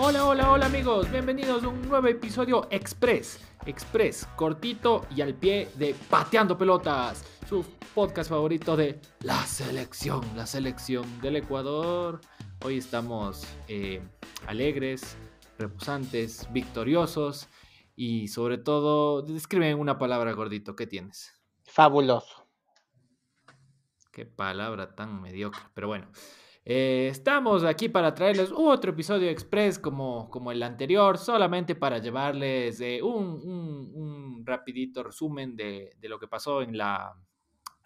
Hola, hola, hola amigos, bienvenidos a un nuevo episodio Express, Express, cortito y al pie de Pateando Pelotas, su podcast favorito de la selección, la selección del Ecuador. Hoy estamos eh, alegres, reposantes, victoriosos y sobre todo, describe una palabra gordito, ¿qué tienes? Fabuloso. Qué palabra tan mediocre, pero bueno. Eh, estamos aquí para traerles otro episodio express como, como el anterior, solamente para llevarles eh, un, rapidito resumen de, lo que pasó en, la,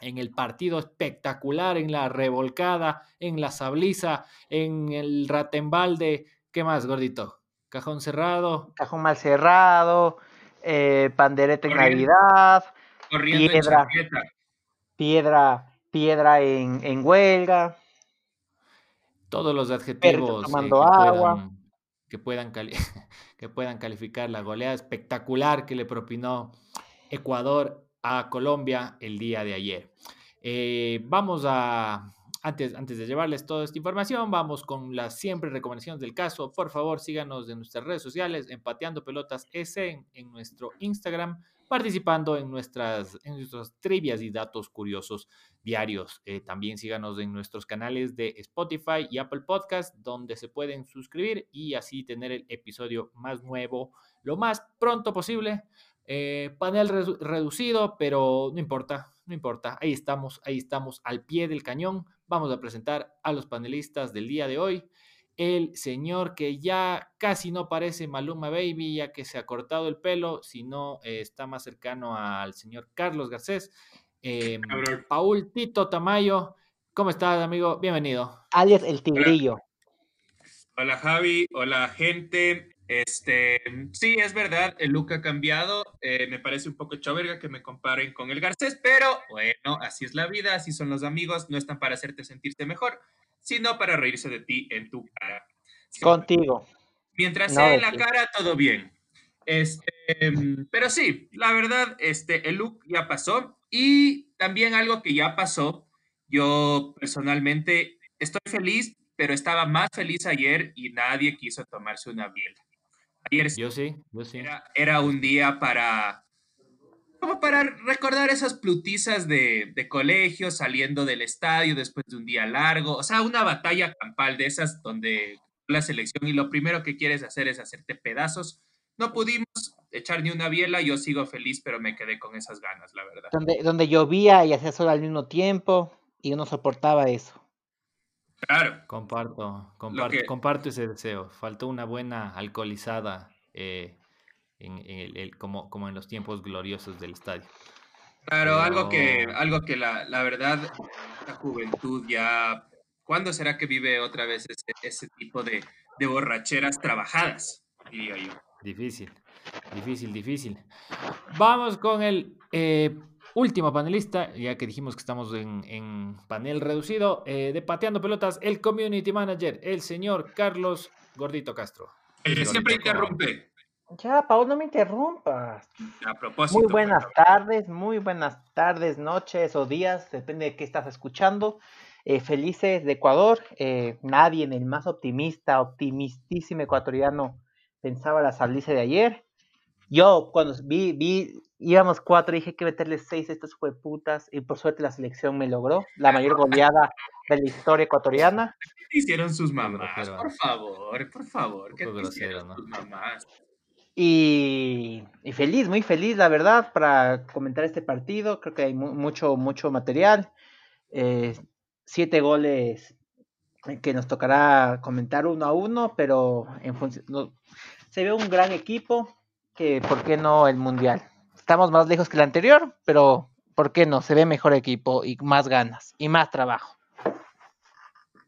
en el partido espectacular, en la revolcada, en la sabliza, en el ratembalde. ¿Qué más, gordito? Cajón cerrado. Cajón mal cerrado, eh, pandereta en Navidad, piedra, piedra, piedra en, en huelga todos los adjetivos eh, que, agua. Puedan, que, puedan que puedan calificar la goleada espectacular que le propinó Ecuador a Colombia el día de ayer. Eh, vamos a, antes, antes de llevarles toda esta información, vamos con las siempre recomendaciones del caso. Por favor, síganos en nuestras redes sociales, Empateando Pelotas S en nuestro Instagram, participando en nuestras, en nuestras trivias y datos curiosos diarios. Eh, también síganos en nuestros canales de Spotify y Apple Podcast, donde se pueden suscribir y así tener el episodio más nuevo lo más pronto posible. Eh, panel reducido, pero no importa, no importa. Ahí estamos, ahí estamos al pie del cañón. Vamos a presentar a los panelistas del día de hoy el señor que ya casi no parece Maluma Baby, ya que se ha cortado el pelo, sino eh, está más cercano al señor Carlos Garcés. Eh, Paul Tito Tamayo, ¿cómo estás, amigo? Bienvenido. Alias el Tigrillo. Hola. Javi, hola gente. Este, sí, es verdad, el look ha cambiado. Eh, me parece un poco choverga que me comparen con el Garcés, pero bueno, así es la vida, así son los amigos, no están para hacerte sentirte mejor sino para reírse de ti en tu cara. Contigo. Mientras sea en la cara, todo bien. Este, pero sí, la verdad, este, el look ya pasó. Y también algo que ya pasó, yo personalmente estoy feliz, pero estaba más feliz ayer y nadie quiso tomarse una biela. Ayer yo sí, yo sí. era un día para como para recordar esas plutizas de, colegio saliendo del estadio después de un día largo, o sea, una batalla campal de esas donde la selección y lo primero que quieres hacer es hacerte pedazos. No pudimos echar ni una biela, yo sigo feliz, pero me quedé con esas ganas, la verdad. Donde, donde llovía y hacía sol al mismo tiempo y uno soportaba eso. Claro. Comparto, comparto, comparto ese deseo. Faltó una buena alcoholizada eh, en, el, como, como en los tiempos gloriosos del estadio. Claro, algo que, algo que la, la, verdad, la juventud ya, ¿cuándo será que vive otra vez ese, ese tipo de, de, borracheras trabajadas? Diría yo. Difícil, difícil, difícil. Vamos con el eh, último panelista, ya que dijimos que estamos en, en panel reducido, eh, de Pateando Pelotas, el Community Manager, el señor Carlos Gordito Castro. El que siempre interrumpe. Ya, Paul, no me interrumpas. A propósito. Muy buenas tardes, muy buenas tardes, noches o días, depende de qué estás escuchando. Eh, felices de Ecuador. Eh, nadie en el más optimista, optimistísimo ecuatoriano pensaba la salida de ayer. Yo, cuando vi, vi, íbamos cuatro, dije que meterle seis a estos putas y por suerte la selección me logró la mayor goleada de la historia ecuatoriana. hicieron sus mamás? Por favor, por favor, ¿qué hicieron sus mamás? Y, feliz, muy feliz, la verdad, para comentar este partido. Creo que hay mucho, mucho material. Eh, siete goles que nos tocará comentar uno a uno, pero en función, se ve un gran equipo que, ¿por qué no el Mundial? Estamos más lejos que el anterior, pero ¿por qué no? Se ve mejor equipo y más ganas y más trabajo.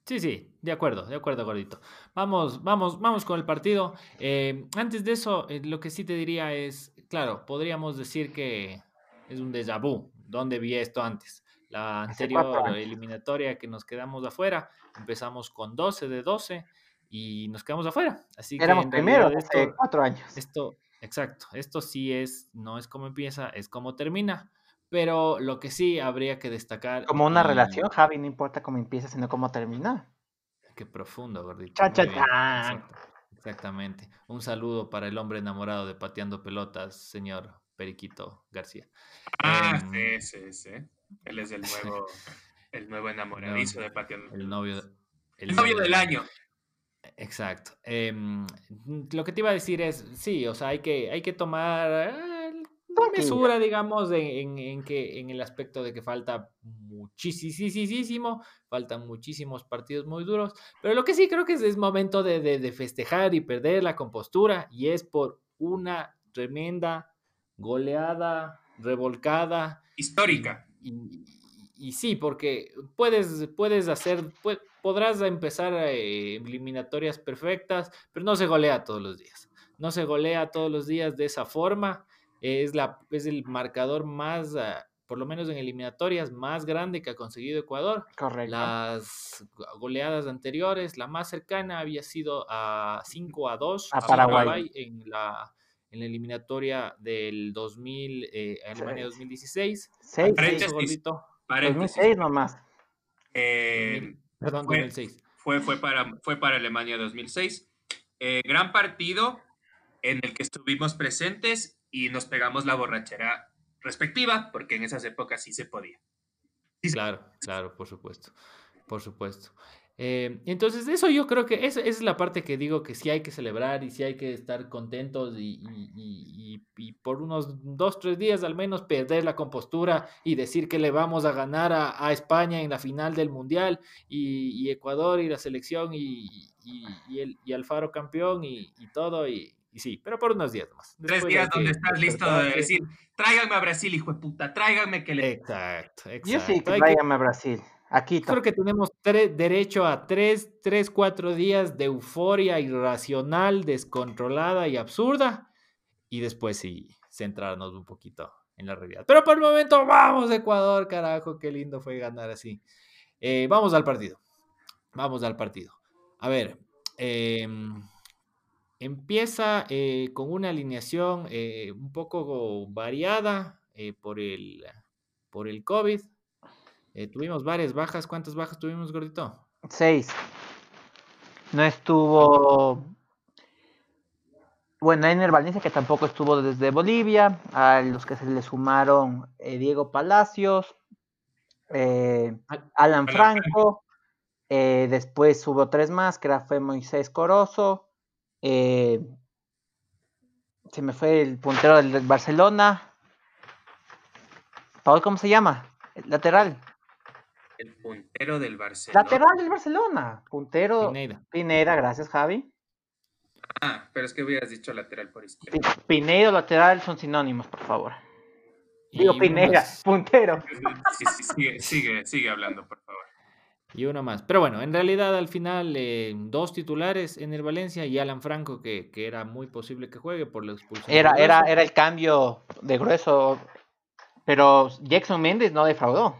Sí, sí, de acuerdo, de acuerdo, gordito. Vamos, vamos, vamos con el partido. Eh, antes de eso, eh, lo que sí te diría es, claro, podríamos decir que es un déjà vu. ¿Dónde vi esto antes? La anterior eliminatoria que nos quedamos afuera, empezamos con 12 de 12 y nos quedamos afuera. Así Éramos primero hace cuatro años. Esto, exacto, esto sí es, no es como empieza, es como termina. Pero lo que sí habría que destacar. Como una y- relación, Javi, no importa cómo empieza, sino cómo termina. Qué profundo, gordito. Bien, chan. exacto, Exactamente. Un saludo para el hombre enamorado de pateando pelotas, señor Periquito García. Ah, Em, sí, sí, sí. Él es el nuevo, el nuevo enamoradizo de Patio. El novio. El novio del año. Exacto. Em, lo que te iba a decir es, sí, o sea, hay que, hay que tomar eh, mesura, digamos, en, en- en que, en el aspecto de que falta muchísimo, faltan muchísimos partidos muy duros, pero lo que sí creo que es, es momento de, de- de festejar y perder la compostura, y es por una tremenda goleada, revolcada, Histórica. y, y- y sí, porque puedes, puedes hacer, podrás empezar eh, eliminatorias perfectas, pero no se golea todos los días. No se golea todos los días de esa forma. Es, la, es el marcador más, ah, por lo menos en eliminatorias, más grande que ha conseguido Ecuador. Correcto. Las goleadas anteriores, la más cercana había sido a 5 a 2 A Paraguay. en la, en la eliminatoria del 2000, eh, Alemania 2016. Seis, Paréntesis. gordito, Paréntesis. 2006 nomás. Eh, Perdón, Fue- 2006. fue, fue, para, fue para Alemania 2006. Eh, gran partido en el que estuvimos presentes y nos pegamos la borrachera respectiva, porque en esas épocas sí se podía. Claro, claro, por supuesto. Por supuesto. Eh, entonces, eso yo creo que esa, esa es la parte que digo que sí hay que celebrar y sí hay que estar contentos y, y- y- y- y por unos dos, tres días al menos perder la compostura y decir que le vamos a ganar a, a España en la final del Mundial y, y Ecuador y la selección y, el, y Alfaro campeón y, y todo. Y, y sí, pero por unos días más. Tres Después días hay que donde estás listo de decir, tráiganme a Brasil, hijo de puta, tráiganme que le... Exacto, exacto. Yo sí que Hay que- tráigame a Brasil. Aquí Creo que tenemos derecho a tres, tres, cuatro días de euforia irracional, descontrolada y absurda. Y después sí, centrarnos un poquito en la realidad. Pero por el momento, vamos Ecuador, carajo, qué lindo fue ganar así. Eh, vamos al partido. Vamos al partido. A ver, em, empieza eh, con una alineación eh, un poco variada eh, por, el, por el COVID. Tuvimos varias bajas. ¿Cuántas bajas tuvimos, gordito? Seis. No estuvo. Bueno, Ener Valencia, que tampoco estuvo desde Bolivia. A los que se le sumaron eh, Diego Palacios, eh, Al- Alan Alan Franco. eh, después hubo tres más, que era, fue Moisés Corozo. Eh, se me fue el puntero del, del Barcelona. Paul, ¿cómo se llama? El lateral. El puntero del Barcelona. Lateral del Barcelona. Puntero. Pineda. Pineda, gracias Javi. Ah, pero es que hubieras dicho lateral por izquierda. Pi- Pinedo, lateral son sinónimos, por favor. Digo Pineda, puntero. Sí, sí, sigue, sigue, sigue hablando, por favor. Y uno más. Pero bueno, en realidad al final eh, dos titulares en el Valencia y Alan Franco, que, que era muy posible que juegue por la expulsión. Era, era, era el cambio de grueso. Pero Jackson Méndez no defraudó.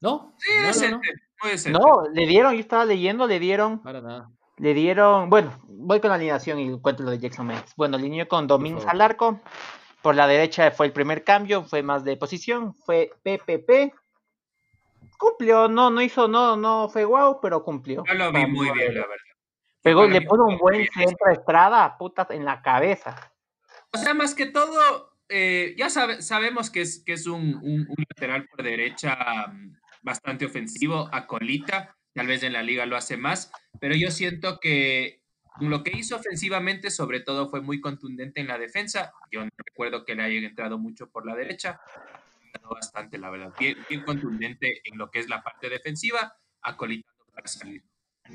No, Sí, no, no, muy decente. No, le dieron, yo estaba leyendo, le dieron, para nada. le dieron, bueno, voy con la alineación y cuento lo de Jackson Méndez. Bueno, alineó con Domínguez al arco. Por la derecha fue el primer cambio, fue más de posición, fue PPP. Cumplió, no, no hizo, no, no fue guau, pero cumplió. Yo lo vi muy bien, la verdad. Pegó, le puso un buen centro a Estrada, putas, en la cabeza. O sea, más que todo, eh, ya sabe- sabemos que es, que es un, un- un lateral por derecha mm, bastante ofensivo, a colita, tal vez en la liga lo hace más, pero yo siento que lo que hizo ofensivamente sobre todo fue muy contundente en la defensa. Yo no recuerdo que le haya entrado mucho por la derecha, bastante, la verdad, bien, bien contundente en lo que es la parte defensiva, acolitando para salir.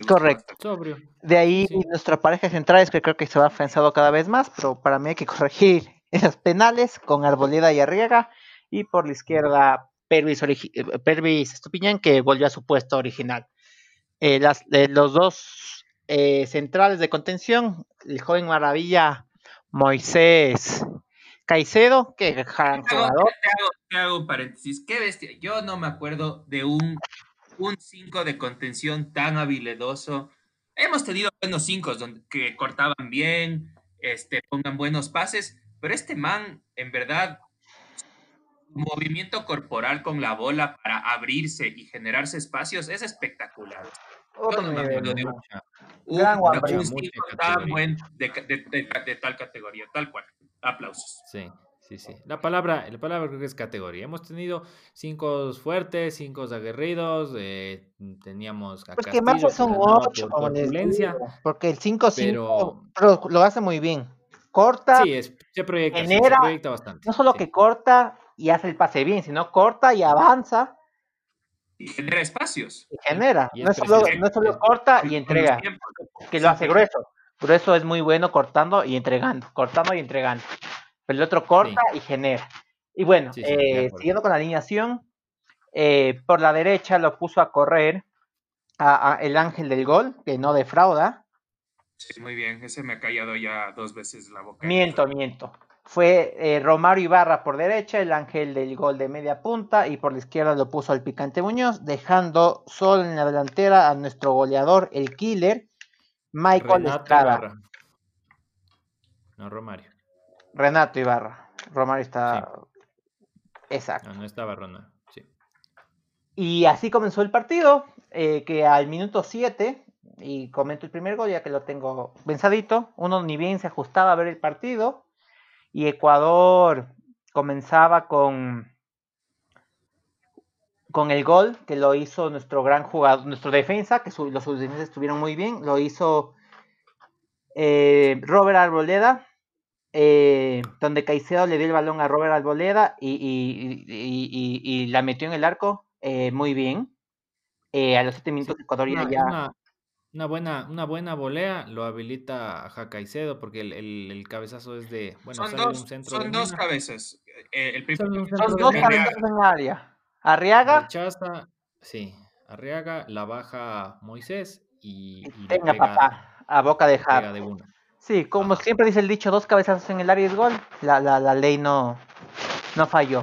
Correcto. Sobrio. De ahí Sí. nuestra pareja central es que creo que se va afianzado cada vez más, pero para mí hay que corregir esas penales con Arboleda y Arriaga. Y por la izquierda, Pervis, eh, Pervis Estupiñán, que volvió a su puesto original. Eh, las, eh, los dos eh, centrales de contención, el joven maravilla Moisés Caicedo, que gran Te hago, jugador. te hago- te hago un paréntesis. Qué bestia. Yo no me acuerdo de un un 5 de contención tan habilidoso. Hemos tenido buenos 5 que cortaban bien, este, pongan buenos pases, pero este man, en verdad, movimiento corporal con la bola para abrirse y generarse espacios es espectacular. Otro Yo no me acuerdo de un- Gran un- un tan buen de, de- de- de tal categoría, tal cual. Aplausos. Sí, sí, sí. La palabra, la palabra creo que es categoría. Hemos tenido cinco fuertes, cinco aguerridos, eh, teníamos a Pues que Castillo, más son ocho, por porque el 5-5 pero- pero lo hace muy bien. Corta, Sí, es- se proyecta, sí, se genera- proyecta bastante. no solo sí. que corta y hace el pase bien, sino corta y avanza Y genera espacios. y genera. Y no, es solo, no es solo corta y entrega, que lo hace grueso. Grueso es muy bueno cortando y entregando, cortando y entregando. Pero el otro corta y genera. Y bueno, Sí, sí, de eh, siguiendo con la alineación, eh, por la derecha lo puso a correr a, a el ángel del gol, que no defrauda. Sí, muy bien. Ese me ha callado ya dos veces la boca. Miento, miento. Fue eh, Romario Ibarra por derecha, el ángel del gol de media punta, y por la izquierda lo puso al Picante Muñoz, dejando solo en la delantera a nuestro goleador, el killer, Michael Renato Estrada. Ibarra. No, Romario. Renato Ibarra. Romario está. Exacto. No, no estaba Ronaldo. Sí. Y así comenzó el partido, eh, que al minuto 7, y comento el primer gol ya que lo tengo pensadito, uno ni bien se ajustaba a ver el partido, y Ecuador comenzaba con, con el gol que lo hizo nuestro gran jugador, nuestro defensa, que su- los defensas estuvieron muy bien, lo hizo eh, Robert Arboleda, eh, donde Caicedo le dio el balón a Robert Arboleda y, y- y- y- y la metió en el arco eh, muy bien. Eh, a los 7 minutos Ecuador ya, Una, ya- una- una buena, una buena volea lo habilita a Jacaicedo porque el, el- el cabezazo es de. Bueno, son dos, un centro son de dos cabezas. Eh, el primer Son son dos cabezazos en área. Arriaga, rechaza, sí, Arriaga, la baja Moisés y, y tenga pega- papá, a boca de Jara. de una. Sí, como siempre dice el dicho, dos cabezazos en el área es gol. La, la, la ley no, no falló.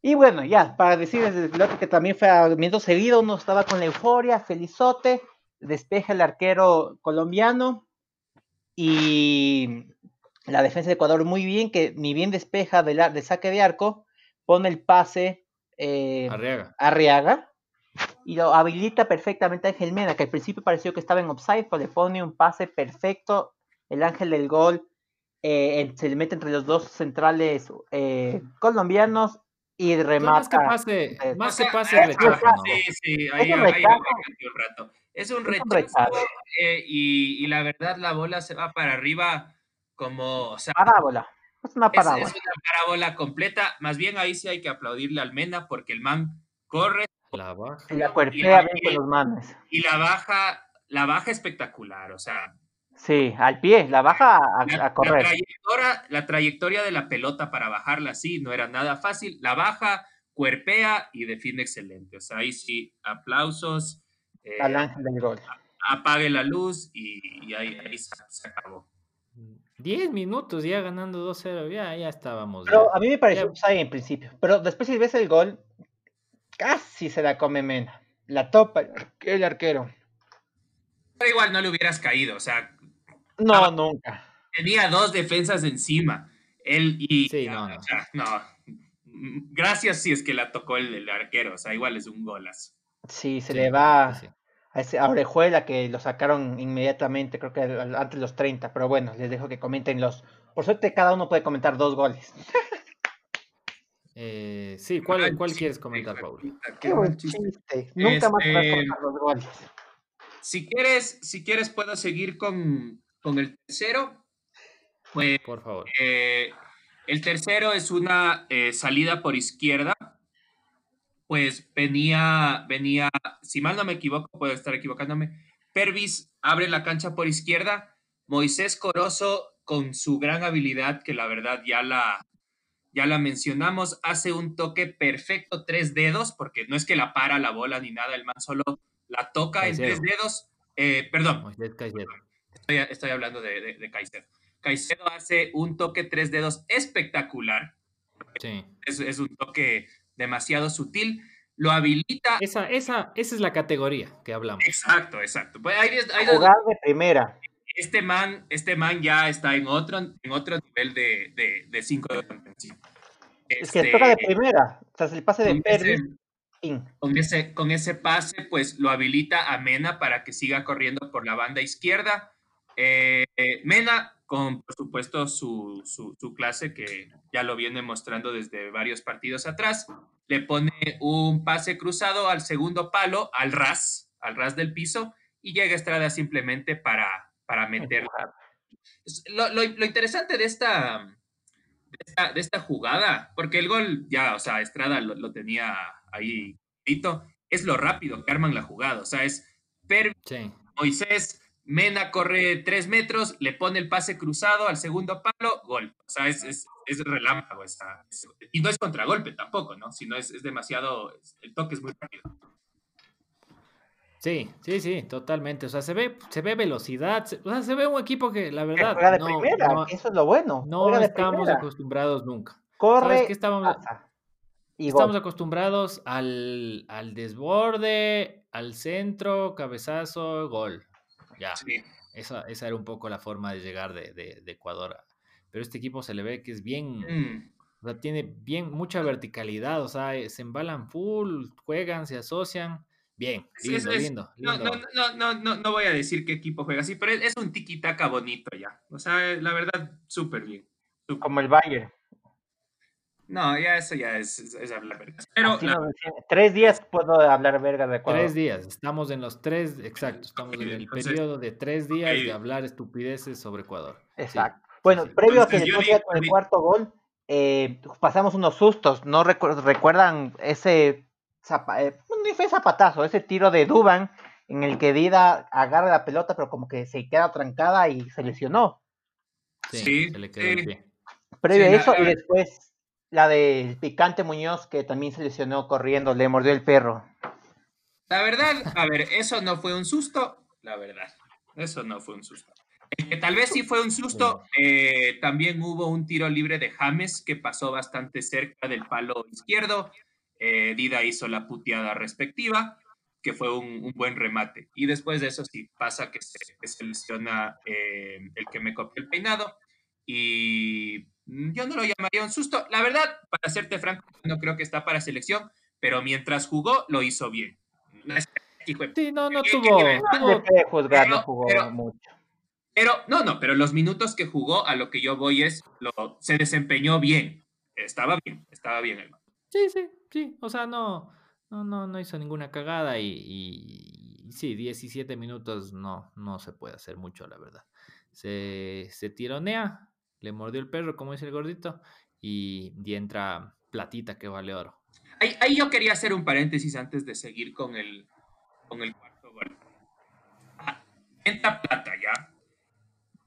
Y bueno, ya, para decir desde el piloto que también fue a minuto seguido, uno estaba con la euforia, felizote, despeja el arquero colombiano y la defensa de Ecuador muy bien, que ni bien despeja de saque de arco, pone el pase eh, Arriaga. Arriaga y lo habilita perfectamente a Ángel Mena, que al principio pareció que estaba en offside, pero le pone un pase perfecto. El ángel del gol eh, en- se le mete entre los dos centrales eh, colombianos y Pero remata. Más que pase, eh, más que pase rechazo, ¿no? Sí, sí, ahí, Es un rechazo. me metí un rato. Es un Es un rechazo rechazo. eh, y, y la verdad la bola se va para arriba como, o sea, Parábola. Es una parábola. es una parábola completa. Más bien ahí sí hay que aplaudirle al Mena porque el man corre La baja. Y la cuerpea bien con los manes. y la baja, la baja espectacular, o sea, Sí, al pie, la baja a, la, a la correr. trayectoria, la trayectoria de la pelota para bajarla así no era nada fácil. La baja, cuerpea y define excelente. O sea, ahí sí, aplausos. eh, Al ángel del gol. apague la luz y, y ahí, ahí se, se acabó. 10 minutos ya ganando 2-0, ya, ya estábamos. Pero ya. a mí me pareció Ya. offside en principio. Pero después si ves el gol, casi se la come Mena. La topa el ar- el arquero. Pero igual no le hubieras caído, o sea, No, nunca. tenía dos defensas encima. Él y. Sí, no, no. o sea, no. Gracias si es que la tocó el, el arquero, o sea, igual es un golazo. Sí, se Sí, le va sí. A ese a Orejuela que lo sacaron inmediatamente, creo que antes de los 30. Pero bueno, les dejo que comenten los. Por suerte, cada uno puede comentar dos goles. Eh, sí, ¿cuál, Ay, cuál sí, quieres comentar, Paul? Qué buen buen chiste. chiste. Nunca más podrás Este- contar los goles. Si quieres, si quieres puedo seguir con, con el tercero. Pues Por favor. eh, el tercero es una eh, salida por izquierda. Pues venía, venía, si mal no me equivoco, puedo estar equivocándome. Pervis abre la cancha por izquierda. Moisés Corozo, con su gran habilidad, que la verdad ya la, ya la mencionamos, hace un toque perfecto, tres dedos, porque no es que la para la bola ni nada, el man solo la toca en tres dedos. Eh, perdón, Moisés Caicedo. estoy, estoy hablando de, de, de Caicedo. Caicedo hace un toque tres dedos espectacular. Sí. Es, es un toque demasiado sutil. Lo habilita. Esa, esa, esa es la categoría que hablamos. Exacto, exacto. Pues ahí ahí Jugar de primera. este, man, este man ya está en otro, en otro nivel de, de, de cinco de contención. Es que toca de este, primera. O sea, el pase de ese- con ese, con ese pase, pues lo habilita a Mena para que siga corriendo por la banda izquierda. Eh, Mena, con por supuesto su, su- su clase, que ya lo viene mostrando desde varios partidos atrás, le pone un pase cruzado al segundo palo, al ras, al ras del piso, y llega Estrada simplemente para, para meter es- lo, lo- lo interesante de esta, de esta, de esta jugada, porque el gol ya, o sea, Estrada lo, lo tenía ahí, es lo rápido que arman la jugada. O sea, es Per Sí. Moisés, Mena corre tres metros, le pone el pase cruzado al segundo palo, gol. O sea, es, es, es relámpago. esa- es- y no es contragolpe tampoco, ¿no? Sino es, es demasiado, es- el toque es muy rápido. Sí, sí, sí, totalmente. O sea, se ve, se ve velocidad. se- o sea, se ve un equipo que la Que verdad juega de no, primera, no, que eso es lo bueno. no estamos primera. acostumbrados nunca. Corre, ¿Sabes qué estábamos- pasa. Y Estamos gol. acostumbrados al, al desborde, al centro, cabezazo, gol. Ya, Sí. esa, esa era un poco la forma de llegar de, de- de Ecuador. Pero este equipo se le ve que es bien, Mm. o sea, tiene bien mucha verticalidad, o sea, eh, se embalan full, juegan, se asocian. Bien, es- lindo, es- lindo, No, lindo. no, no, no, no, no voy a decir qué equipo juega así, pero es, un tiki-taka bonito ya. O sea, la verdad, súper bien. Como el Bayern. No, ya eso ya es, es, es hablar vergas. Pero la-. Tres días puedo hablar verga de Ecuador. Tres días, estamos en los tres, exacto, estamos en el Entonces, periodo de tres días de hablar estupideces sobre Ecuador. Sí, Exacto. Bueno, sí. previo a que digo- con el cuarto gol, eh, pasamos unos sustos. ¿No recu- recuerdan ese zapa- eh, fue zapatazo, ese tiro de Duban en el que Dida agarra la pelota, pero como que se queda trancada y se lesionó? Sí, Sí, se le quedó el pie. Previo Sí, a la- eso, y después la de Picante Muñoz, que también se lesionó corriendo, le mordió el perro. La verdad, a ver, eso no fue un susto, la verdad. Eso no fue un susto. El que tal vez sí fue un susto, eh, también hubo un tiro libre de James que pasó bastante cerca del palo izquierdo. Eh, Dida hizo la puteada respectiva, que fue un, un buen remate. Y después de eso sí pasa que se, que se lesiona eh, el que me copió el peinado. Y yo no lo llamaría un susto. La verdad, para serte franco, no creo que está para selección, pero mientras jugó, lo hizo bien. Hijo de Sí, no, no ¿Qué- tuvo, qué? No juzgar, pero- no jugó pero- mucho. Pero, no, no, pero los minutos que jugó, a lo que yo voy es, lo, se desempeñó bien. Estaba bien, estaba bien el. Sí, sí, sí. O sea, no, no, no, no hizo ninguna cagada y, y- y sí, 17 minutos no, no se puede hacer mucho, la verdad. Se, se tironea, le mordió el perro, como dice el gordito, y, entra platita que vale oro. Ahí, ahí yo quería hacer un paréntesis antes de seguir con el, con el cuarto gol. Ah, Entra plata ya.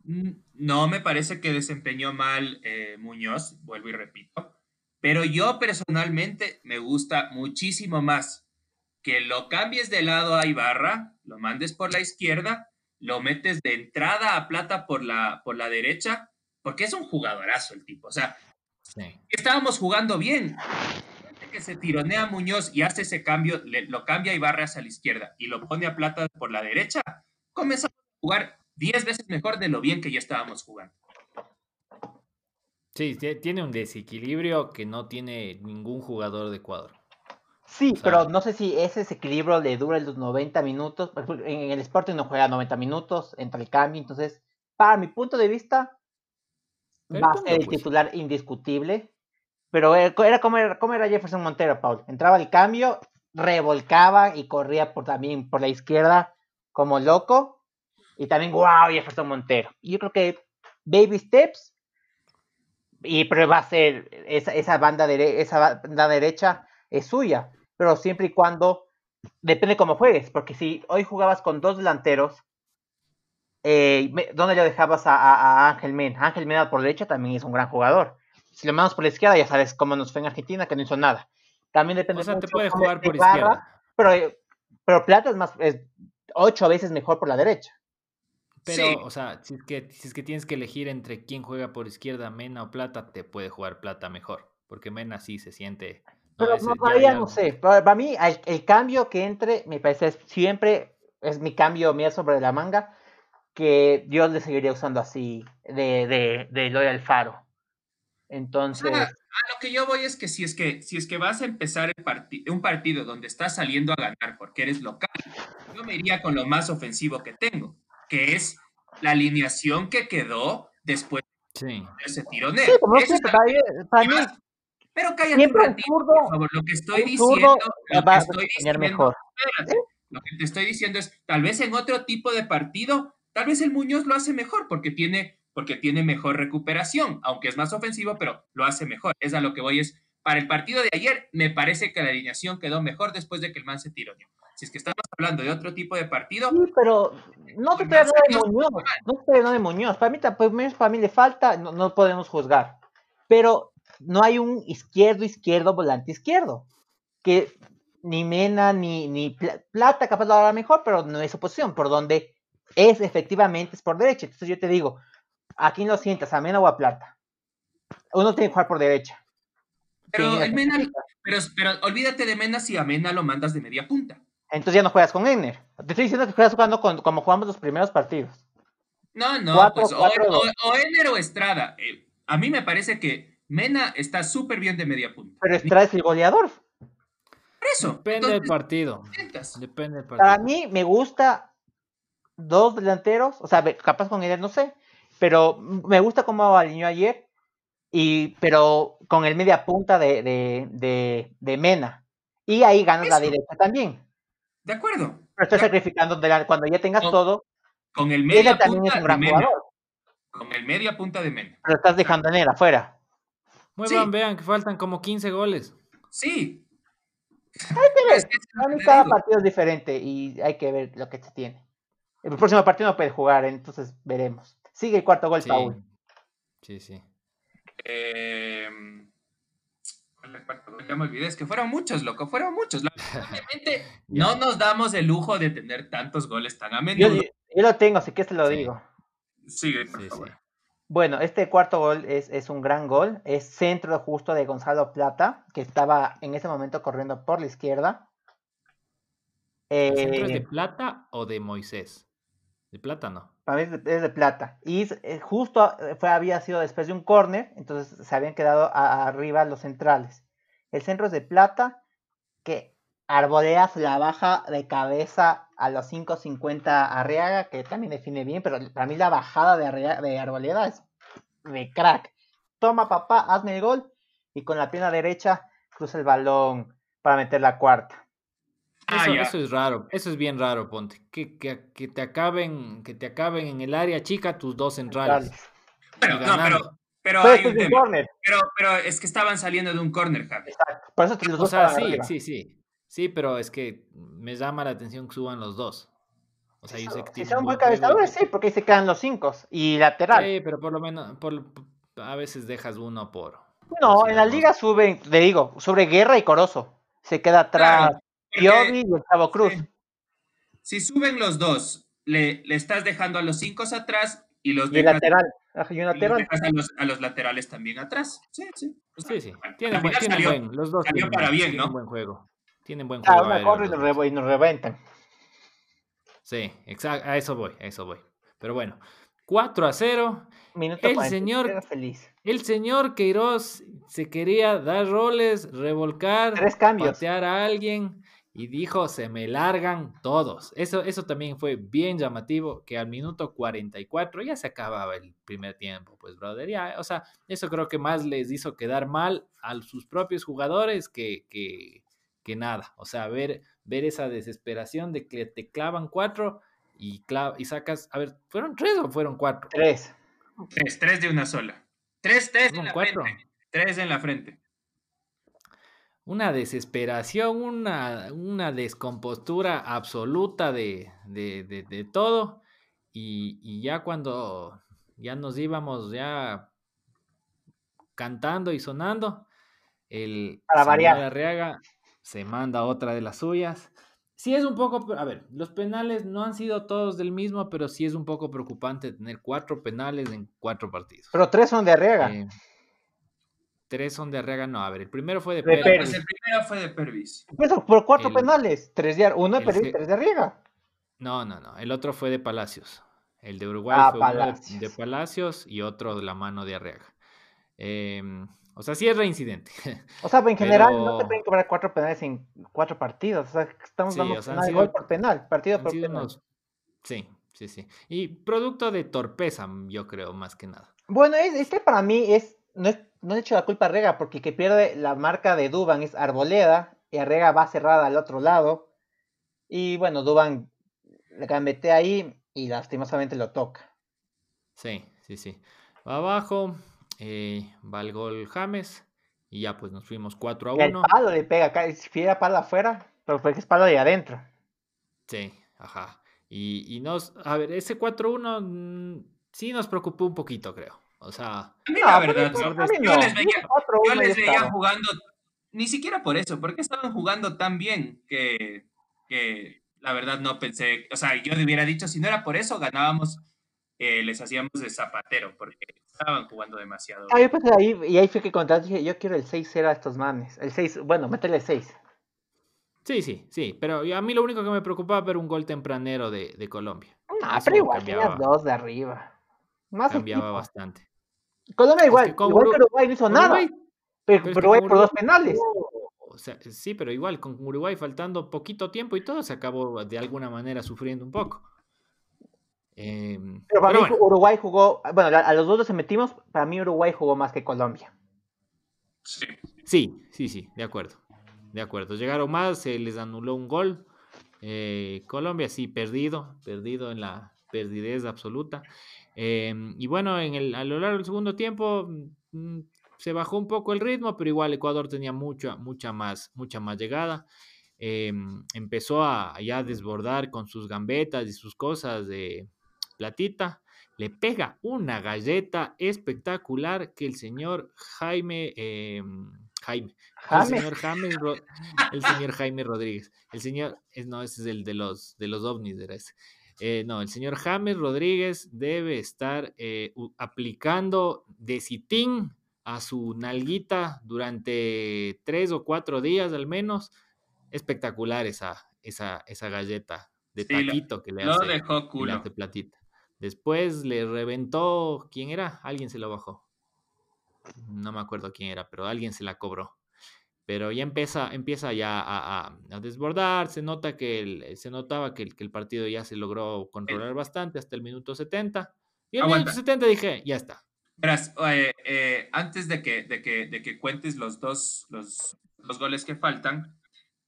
Mm, No me parece que desempeñó mal eh, Muñoz, vuelvo y repito. Pero yo personalmente me gusta muchísimo más que lo cambies de lado a Ibarra, lo mandes por la izquierda, lo metes de entrada a plata por la, por la derecha, porque es un jugadorazo el tipo. O sea, Sí. estábamos jugando bien. Que se tironea a Muñoz y hace ese cambio, le- lo cambia a Ibarra hacia la izquierda y lo pone a Plata por la derecha, comenzamos a jugar 10 veces mejor de lo bien que ya estábamos jugando. Sí, tie- tiene un desequilibrio que no tiene ningún jugador de Ecuador. Sí, O sea- pero no sé si ese equilibrio le dura los 90 minutos. En el Sporting no juega 90 minutos, entra el cambio. Entonces, para mi punto de vista, va a ser el pues. titular indiscutible. Pero era era como era, como era Jefferson Montero, Paul. Entraba el cambio, revolcaba y corría por, también por la izquierda como loco. Y también, wow, Jefferson Montero. Y yo creo que baby steps. Y pero va a ser esa, esa banda dere- esa banda derecha es suya. Pero siempre y cuando depende cómo juegues. Porque si hoy jugabas con dos delanteros, eh, me- ¿dónde le dejabas a, a- a Ángel Mena? Ángel Mena por derecha también es un gran jugador. Si lo mandamos por la izquierda, ya sabes cómo nos fue en Argentina, que no hizo nada. También depende O sea, te mucho puede cómo jugar por izquierda. Pero, pero Plata es más, es ocho veces mejor por la derecha. Pero, Sí. o sea, si es, que, si es que tienes que elegir entre quién juega por izquierda, Mena o Plata, te puede jugar Plata mejor. Porque Mena sí se siente. no, Pero ese no, ya- todavía ya- no sé. Para, para mí, el, el cambio que entre, me parece es siempre es mi cambio mío sobre la manga, que Dios le seguiría usando así de, de, de Eloy Alfaro. Entonces. a lo que yo voy es que si es que, si es que vas a empezar el un partido donde estás saliendo a ganar porque eres local, yo me iría con lo más ofensivo que tengo, que es la alineación que quedó después de ese tironeo. Sí, como para, mí, pero cállate un ratito, por favor. Lo que estoy diciendo, lo que estoy diciendo, mejor. lo que te estoy diciendo es, tal vez en otro tipo de partido, tal vez el Muñoz lo hace mejor porque tiene, porque tiene mejor recuperación, aunque es más ofensivo, pero lo hace mejor. Es a lo que voy es, para el partido de ayer, me parece que la alineación quedó mejor después de que el man se tiró. Si es que estamos hablando de otro tipo de partido. Sí, pero no te estoy hablando de Muñoz. No estoy hablando de Muñoz. Para mí, para mí le falta, no, no podemos juzgar. Pero no hay un izquierdo, izquierdo, volante izquierdo. Que ni Mena ni, ni Plata capaz lo hará mejor, pero no es su posición. Por donde es efectivamente es por derecha. Entonces yo te digo, ¿a quién lo sientas? ¿A Mena o a Plata? Uno tiene que jugar por derecha. Pero, el Mena, pero, pero olvídate de Mena si a Mena lo mandas de media punta. Entonces ya no juegas con Enner. Te estoy diciendo que juegas jugando con, como jugamos los primeros partidos. No, no, pues o, o, o, Estrada. Eh, a mí me parece que Mena está súper bien de media punta. Pero Estrada es el goleador. Por eso. Depende del partido. Depende del partido. Para mí me gusta dos delanteros, o sea, capaz con Enner no sé, pero me gusta cómo alineó ayer, y, pero con el media punta de, de, de, Mena. Y ahí ganas la derecha también. De acuerdo. Pero estoy sacrificando cuando ya tengas todo. Con el media punta de Mena. Con el media punta de Mena. Pero estás dejando en él afuera. Muevan, vean que faltan como 15 goles. Sí. Hay que ver. cada partido es diferente y hay que ver lo que se tiene. El próximo partido no puede jugar, entonces veremos. Sigue el cuarto gol, sí. Paul. Sí, sí. Eh, ya me olvidé, es que fueron muchos, loco, fueron muchos. Obviamente no nos damos el lujo de tener tantos goles tan a menudo. Yo, lo tengo, así que te lo digo. Sigue, por favor. Bueno, este cuarto gol es, es, un gran gol. Es centro justo de Gonzalo Plata, que estaba en ese momento corriendo por la izquierda. ¿El centro es de eh, Plata o de Moisés? De Plata no. Para mí es de, Plata. Y eh, justo eh, fue, había sido después de un córner, entonces se habían quedado arriba los centrales. El centro es de Plata, que Arboleas la baja de cabeza a los 5.50 Arriaga, que también define bien, pero para mí la bajada de, de Arboleda es de crack. Toma papá, hazme el gol y con la pierna derecha cruza el balón para meter la cuarta. Ah, eso, es raro, eso es bien raro, Ponte. Que, que, que, te acaben, que te acaben en el área chica tus dos centrales. Pero, no, pero, pero, hay un tema. pero, pero es que estaban saliendo de un corner, Javi. Exacto. Por eso te los o sea, sí, sí, sí. Sí, pero es que me llama la atención que suban los dos. O sea, yo sé que si son buen cabezadores, sí, porque ahí se quedan los cinco. Y lateral. Sí, pero por lo menos, por, a veces dejas uno por. No, en la liga suben, te digo, sobre Guerra y Corozo. Se queda atrás Piovi y Gustavo Cruz. Si suben los dos, le, le, estás dejando a los cinco atrás y los y lateral. Y lateral. dejas a los, a los, laterales también atrás. Sí, sí. sí, sí. Tienen, buen, tienen buen, los dos tienen, para bien, ¿no? buen juego. Tienen buen ah, juego. Ah, corre y nos, reventan. Sí, exacto. A eso voy, a eso voy. Pero bueno, 4 a 0. Minuto el señor, feliz. el señor Queiroz se quería dar roles, revolcar, Tres cambios. patear a alguien y dijo, se me largan todos. Eso, eso también fue bien llamativo, que al minuto 44 ya se acababa el primer tiempo, pues, brother. Ya, o sea, eso creo que más les hizo quedar mal a sus propios jugadores que, que, que nada. O sea, ver, ver esa desesperación de que te clavan cuatro y, y sacas, a ver, ¿fueron tres o fueron cuatro? Tres. Tres, tres de una sola. Tres, tres en la frente. Tres en la frente. Una desesperación, una, una descompostura absoluta de, de, de, todo. Y, y, ya cuando ya nos íbamos ya cantando y sonando, el Para variar. se manda otra de las suyas. Sí es un poco, a ver, los penales no han sido todos del mismo, pero sí es un poco preocupante tener cuatro penales en cuatro partidos. Pero tres son de Arriaga. Eh, tres son de Arriaga, no, a ver, el primero fue de, de Pervis. El primero fue de Pervis. Pues, por cuatro penales, tres de, uno de Pervis, tres de Arriaga. No, no, no, el otro fue de Palacios. El de Uruguay ah, fue uno de, Palacios y otro de la mano de Arriaga. Em, o sea, sí es reincidente. O sea, en general no te pueden cobrar cuatro penales en cuatro partidos. O sea, estamos dando penal, gol por penal, partido por penal. Sí, sí, sí. Y producto de torpeza, yo creo, más que nada. Bueno, este para mí es no, es, no he hecho la culpa a Rega, porque el que pierde la marca de Duban es Arboleda, y Arrega va cerrada al otro lado. Y bueno, Duban le gambetea ahí y lastimosamente lo toca. Sí, sí, sí. Va abajo, eh, va el gol James, y ya pues nos fuimos 4 a 1. El palo le pega acá, si era palo afuera, pero fue que es palo de adentro. Sí, ajá. Y, y nos, a ver, ese 4-1 mm, sí nos preocupó un poquito, creo. O sea, la verdad, yo, les veía, les veía jugando, ni siquiera por eso, porque estaban jugando tan bien que, que la verdad no pensé, o sea, yo le hubiera dicho, si no era por eso, ganábamos, eh, les hacíamos de zapatero, porque estaban jugando demasiado. Ah, yo pensé ahí, y ahí fue que contaste, dije, yo quiero el 6-0 a estos manes, el 6, bueno, métele 6. Sí, sí, sí, pero a mí lo único que me preocupaba era un gol tempranero de, de Colombia. Ah, pero igual tenías dos de arriba. Más cambiaba bastante. Colombia igual, igual que Uruguay no hizo nada. Pero, Uruguay por dos penales. O sea, sí, pero igual, con Uruguay faltando poquito tiempo y todo, se acabó de alguna manera sufriendo un poco. Em, pero para mí Uruguay jugó, bueno, a los dos se metimos, para mí Uruguay jugó más que Colombia. Sí. Sí, sí, sí, de acuerdo. De acuerdo. Llegaron más, se les anuló un gol. Eh, Colombia sí, perdido, perdido en la perdidez absoluta. Em, y bueno, en el, a lo largo del segundo tiempo mm, se bajó un poco el ritmo, pero igual Ecuador tenía mucha, mucha más, mucha más llegada. Em, empezó a ya desbordar con sus gambetas y sus cosas de platita. Le pega una galleta espectacular que el señor Jaime, em, Jaime, el señor Jaime, el señor Jaime Rodríguez, el señor, no, ese es el de los, de los ovnis, era ese. Eh, no, el señor James Rodríguez debe estar eh, aplicando decitín a su nalguita durante tres o cuatro días al menos. Espectacular esa, esa, esa galleta de taquito que le hace, dejó culo. platita. Después le reventó, ¿quién era? Alguien se lo bajó. No me acuerdo quién era, pero alguien se la cobró pero ya empieza, empieza ya a, desbordar, se nota que se notaba que el, partido ya se logró controlar bastante hasta el minuto 70. Y el minuto 70 dije, ya está. Verás, eh, eh, antes de que, de, que, de que cuentes los dos, los, los, goles que faltan,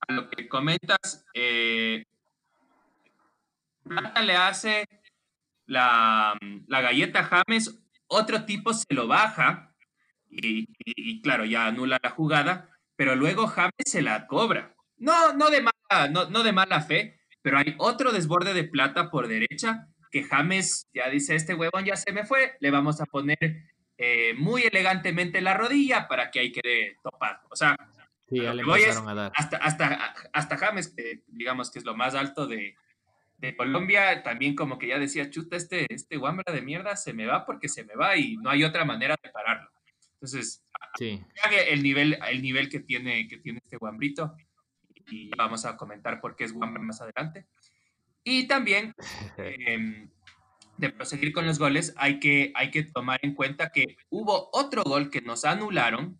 a lo que comentas, eh, Plata le hace la, la galleta James, otro tipo se lo baja y claro, ya anula la jugada pero luego James se la cobra. No, no de mala, no, no de mala fe, pero hay otro desborde de plata por derecha que James ya dice, este huevón ya se me fue, le vamos a poner eh, muy elegantemente la rodilla para que ahí quede topado. O sea, Hasta, hasta, hasta James, digamos que es lo más alto de, de Colombia, también como que ya decía, chuta, este, este guambra de mierda se me va porque se me va y no hay otra manera de pararlo. Entonces, sí. el nivel, el nivel que tiene, que tiene este guambrito y vamos a comentar por qué es guambra más adelante. Y también, em, de proseguir con los goles, hay que, hay que tomar en cuenta que hubo otro gol que nos anularon.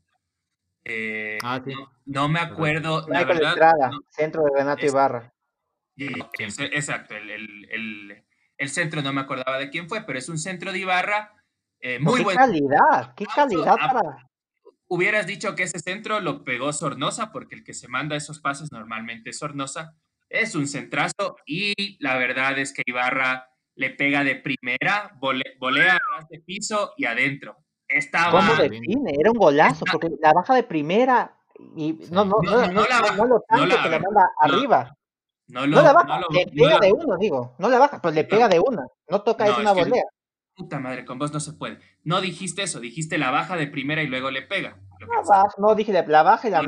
Eh, ah, sí. no, me acuerdo, la verdad. centro de Renato Ibarra. exacto, el, el, el, centro no me acordaba de quién fue, pero es un centro de Ibarra eh, muy qué calidad, qué calidad para... Hubieras dicho que ese centro lo pegó Sornosa, porque el que se manda esos pases normalmente es Sornosa. Es un centrazo y la verdad es que Ibarra le pega de primera, volea de piso y adentro. Estaba... ¿Cómo define? Era un golazo, porque la baja de primera y no, no, no, no, no, lo tanto que la manda arriba. No, lo, la baja, le pega de uno, digo. No la baja, pues le pega de una. No toca, es una volea puta madre, con vos no se puede. No dijiste eso, dijiste la baja de primera y luego le pega. No, dije la baja y la.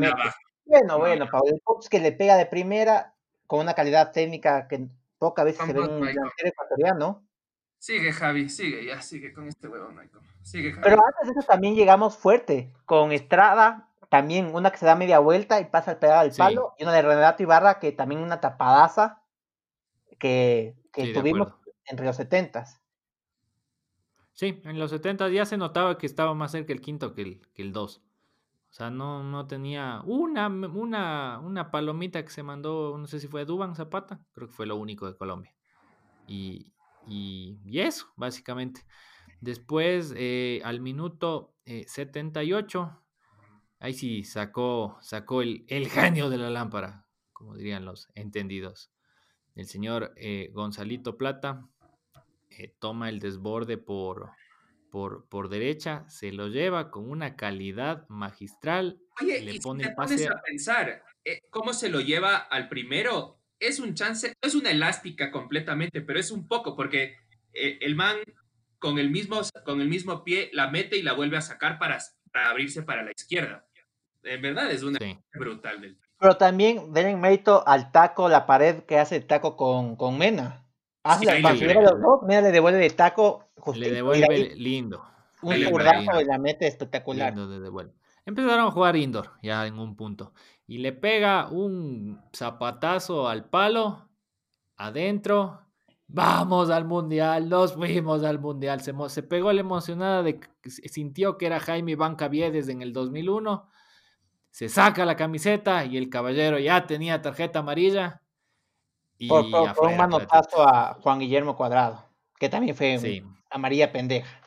Bueno, bueno, Pablo, es que le pega de primera con una calidad técnica que pocas veces se ve en un delantero ecuatoriano. Sigue, Javi, sigue, ya sigue con este huevo, Sigue, Javi. Pero antes de eso también llegamos fuerte, con Estrada, también una que se da media vuelta y pasa al pegar al palo, y una de Renato Ibarra que también una tapadaza que, que tuvimos entre los setentas. Sí, en los 70 ya se notaba que estaba más cerca el quinto que el, que el 2. O sea, no, no tenía una, una, una palomita que se mandó, no sé si fue Duban Zapata, creo que fue lo único de Colombia. Y, y, eso, básicamente. Después, eh, al minuto 78, eh, ahí sí sacó, sacó el, el, genio de la lámpara, como dirían los entendidos. El señor eh, Gonzalito Plata toma el desborde por, por, por, derecha, se lo lleva con una calidad magistral. Oye, le pone si te pones a pensar, ¿cómo se lo lleva al primero? es un chance, no es una elástica completamente, pero es un poco, porque eh, el man con el, mismo, con el mismo pie la mete y la vuelve a sacar para, abrirse para la izquierda. En verdad es una brutal del Pero también denle mérito al taco, la pared que hace el taco con, con Mena. Hazle, sí, le, los dos, Mena le devuelve el taco. Le devuelve lindo. Un curdazo y la mete espectacular. Lindo de devuelve. Empezaron a jugar indoor ya en un punto. Y le pega un zapatazo al palo, adentro. Vamos al mundial, nos fuimos al mundial. Se, se pegó la emocionada de que sintió que era Jaime Banca Viedes en el 2001. Se saca la camiseta y el caballero ya tenía tarjeta amarilla. Y por, un manotazo a Juan Guillermo Cuadrado, que también fue amarilla pendeja.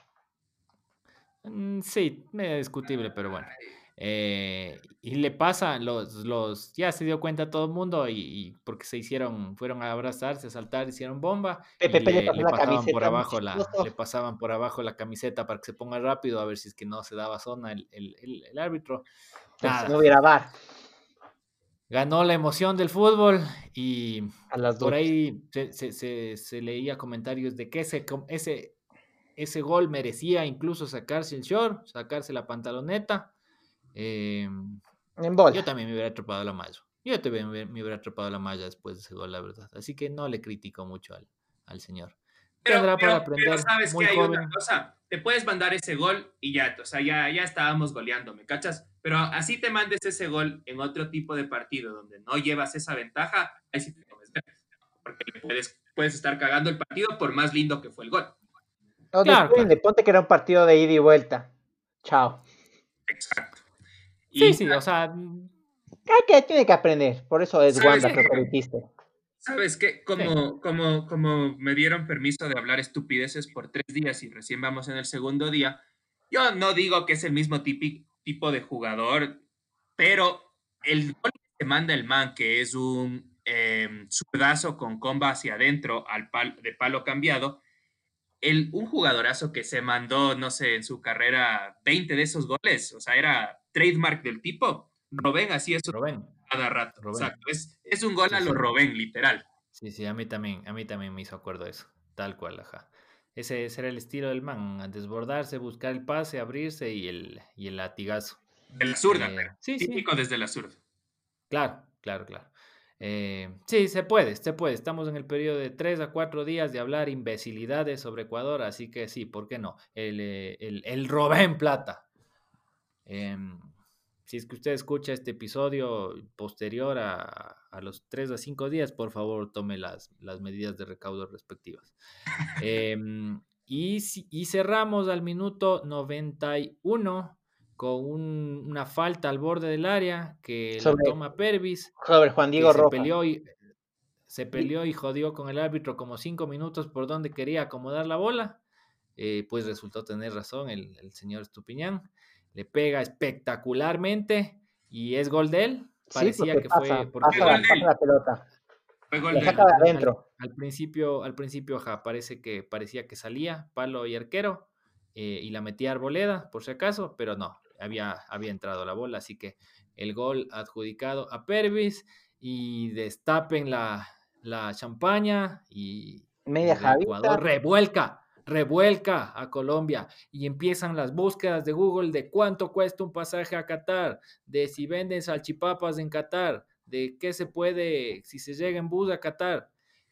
Mm, sí, medio discutible, pero bueno. Eh, y le pasa, los, los, ya se dio cuenta todo el mundo y, porque se hicieron, fueron a abrazarse, a saltar, hicieron bomba. y le, pasaban por abajo la, le pasaban por abajo la camiseta para que se ponga rápido a ver si es que no se daba zona el, el, el, árbitro. No hubiera bar. Ganó la emoción del fútbol y por ahí se, se, se, leía comentarios de que ese, ese ese gol merecía incluso sacarse el short, sacarse la pantaloneta. Em, en Yo también me hubiera atrapado la malla. Yo también me hubiera atrapado la malla después de ese gol, la verdad. Así que no le critico mucho al, al señor. Pero, para aprender. sabes que hay una cosa, te puedes mandar ese gol y ya, o sea, ya, ya estábamos goleando, ¿me cachas? Pero así te mandes ese gol en otro tipo de partido donde no llevas esa ventaja, ahí sí te comes Porque puedes, puedes estar cagando el partido por más lindo que fue el gol. No, claro, ponte que era un partido de ida y vuelta. Chao. Exacto. sí, sí, o sea. Hay que, tiene que aprender. Por eso es Wanda que permitiste. ¿Sabes qué? Como, como, como me dieron permiso de hablar estupideces por tres días y recién vamos en el segundo día, yo no digo que es el mismo tipo de jugador, pero el gol que manda el man, que es un eh, con comba hacia adentro al de palo cambiado, el, un jugadorazo que se mandó, no sé, en su carrera 20 de esos goles, o sea, era trademark del tipo. Robén así eso cada rato. Exacto. Es, es, un gol a lo Robén, literal. Sí, sí, a mí también, a mí también me hizo acuerdo eso. Tal cual, ajá. Ese, era el estilo del man, desbordarse, buscar el pase, abrirse y el, y el latigazo. De la zurda, eh, sí, típico desde la zurda. Claro, claro, claro. Eh, sí, se puede, se puede. Estamos en el periodo de tres a cuatro días de hablar imbecilidades sobre Ecuador, así que sí, ¿por qué no? El, eh, el, el Robén Plata. Em, si es que usted escucha este episodio posterior a, a, los tres a cinco días, por favor tome las, las medidas de recaudo respectivas. Em, y, y cerramos al minuto 91 con una falta al borde del área que toma Pervis. Sobre Juan Diego se peleó, y, se peleó y jodió con el árbitro como cinco minutos por donde quería acomodar la bola. Eh, pues resultó tener razón el, señor Estupiñán. Le pega espectacularmente y es gol de él. Parecía que fue porque pasa, la pelota. Fue gol de adentro. Al, principio, al principio, parece que parecía que salía palo y arquero. Eh, y la metía Arboleda, por si acaso, pero no, había, había entrado la bola, así que el gol adjudicado a Pervis y destapen la, la champaña y Media Ecuador revuelca, revuelca a Colombia y empiezan las búsquedas de Google de cuánto cuesta un pasaje a Qatar, de si venden salchipapas en Qatar, de qué se puede, si se llega en bus a Qatar.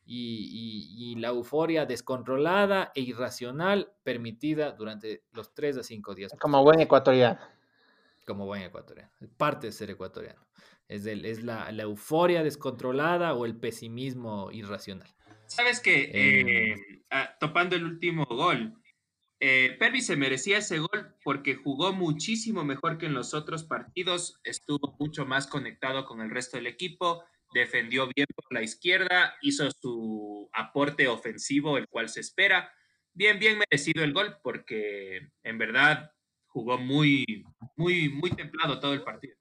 Y, y, la euforia descontrolada e irracional permitida durante los tres a cinco días. Como buen ecuatoriano como buen ecuatoriano. Parte de ser ecuatoriano. Es, es la, euforia descontrolada o el pesimismo irracional. Sabes que, eh, ah, topando el último gol, eh, Pervis se merecía ese gol porque jugó muchísimo mejor que en los otros partidos, estuvo mucho más conectado con el resto del equipo, defendió bien por la izquierda, hizo su aporte ofensivo, el cual se espera. Bien, bien merecido el gol porque en verdad jugó muy, muy, muy templado todo el partido.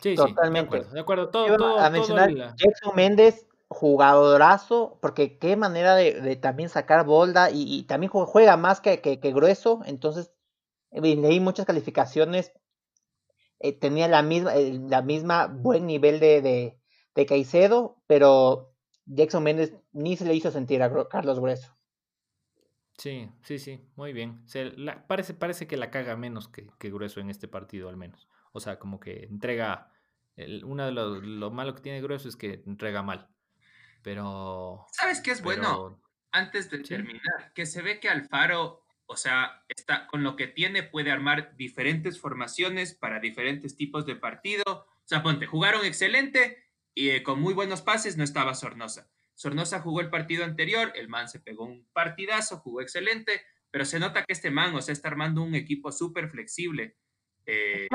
Sí, Totalmente. Sí, de acuerdo, Todo, todo, a mencionar Jackson Méndez, jugadorazo, porque qué manera de, también sacar bolda y, también juega más que, que, grueso, entonces eh, leí muchas calificaciones, eh, tenía la misma, la misma buen nivel de, de, de, Caicedo, pero Jackson Méndez ni se le hizo sentir a Carlos Grueso. Sí, sí, sí, muy bien. parece, parece que la caga menos que, que Grueso en este partido al menos. O sea, como que entrega. Uno de los lo malo que tiene Grueso es que entrega mal. Pero. ¿Sabes qué es bueno? Antes de terminar, que se ve que Alfaro, o sea, está con lo que tiene, puede armar diferentes formaciones para diferentes tipos de partido. O sea, ponte, jugaron excelente y eh, con muy buenos pases no estaba Sornosa. Sornosa jugó el partido anterior, el man se pegó un partidazo, jugó excelente, pero se nota que este man, o sea, está armando un equipo súper flexible. Eh,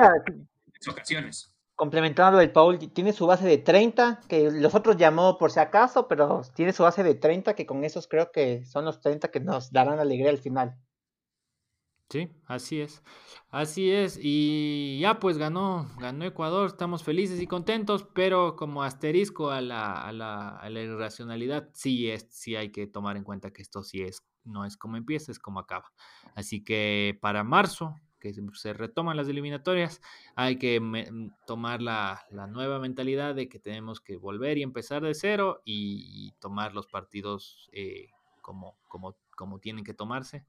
ocasiones. Complementando el Paul, tiene su base de 30, que los otros llamó por si acaso, pero tiene su base de 30, que con esos creo que son los 30 que nos darán alegría al final. Sí, así es. Así es. Y ya pues ganó, ganó Ecuador, estamos felices y contentos, pero como asterisco a la, a la, a la irracionalidad, sí, es, sí hay que tomar en cuenta que esto sí es, no es como empieza, es como acaba. Así que para marzo que se retoman las eliminatorias, hay que tomar la, nueva mentalidad de que tenemos que volver y empezar de cero y, tomar los partidos eh, como, como, como tienen que tomarse,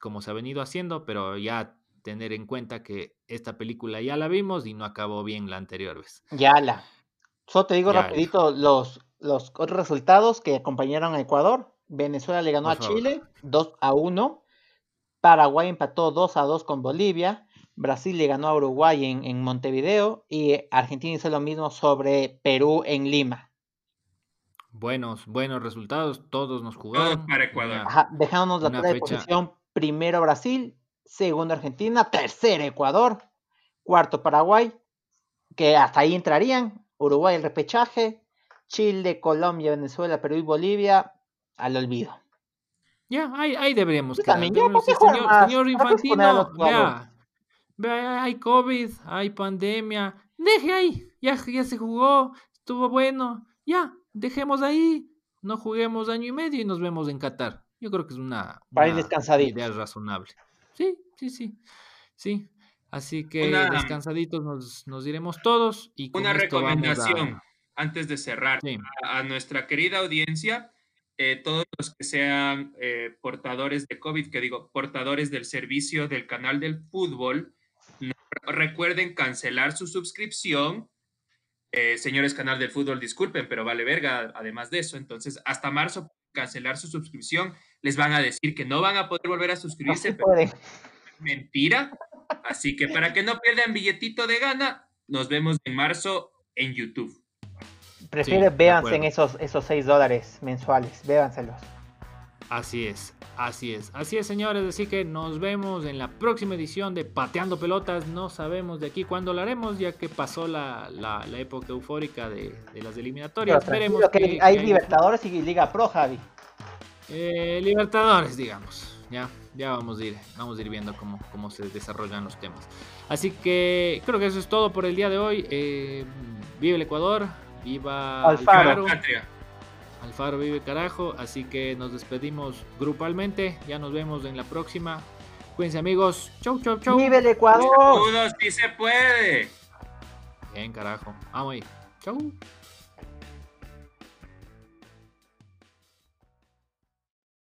como se ha venido haciendo, pero ya tener en cuenta que esta película ya la vimos y no acabó bien la anterior vez. Ya la. Solo te digo rapidito los, los otros resultados que acompañaron a Ecuador. Venezuela le ganó a Chile 2 a 1. Paraguay empató 2 a 2 con Bolivia. Brasil le ganó a Uruguay en, Montevideo y Argentina hizo lo mismo sobre Perú en Lima. Buenos, buenos resultados, todos nos jugaron. para Ecuador. dejándonos la de posición, primero Brasil, segundo Argentina, tercero Ecuador, cuarto Paraguay, que hasta ahí entrarían, Uruguay el repechaje, Chile, Colombia, Venezuela, Perú y Bolivia al olvido. Ya, ahí, ahí deberíamos quedar. señor, Infantino, vea, vea, hay COVID, hay pandemia, deje ahí, ya, ya se jugó, estuvo bueno, ya, dejemos ahí, no juguemos año y medio y nos vemos en Qatar. Yo creo que es una, idea razonable. Sí, sí, sí, sí. Así que descansaditos nos, nos iremos todos. Y una recomendación antes de cerrar a nuestra querida audiencia eh, todos los que sean eh, portadores de COVID, que digo, portadores del servicio del canal del fútbol, recuerden cancelar su suscripción. Eh, señores canal del fútbol, disculpen, pero vale verga, además de eso. Entonces, hasta marzo, cancelar su suscripción, les van a decir que no van a poder volver a suscribirse. mentira. Así que para que no pierdan billetito de gana, nos vemos en marzo en YouTube. Prefiere véanse en esos, esos 6 dólares mensuales, véanselos. Así es, así es, así es señores, así que nos vemos en la próxima edición de Pateando Pelotas, no sabemos de aquí cuándo lo haremos, ya que pasó la, la, época eufórica de, las eliminatorias. Esperemos que, hay Libertadores y Liga Pro, Javi. Eh, libertadores, digamos, ya, ya vamos a ir, vamos a ir viendo cómo, cómo se desarrollan los temas. Así que creo que eso es todo por el día de hoy. Eh, vive el Ecuador, Viva Alfaro. Alfaro vive carajo, así que nos despedimos grupalmente. Ya nos vemos en la próxima. Cuídense amigos. Chau, chau, chau. Vive el Ecuador. si se puede. Bien, carajo. Vamos ahí. Chau.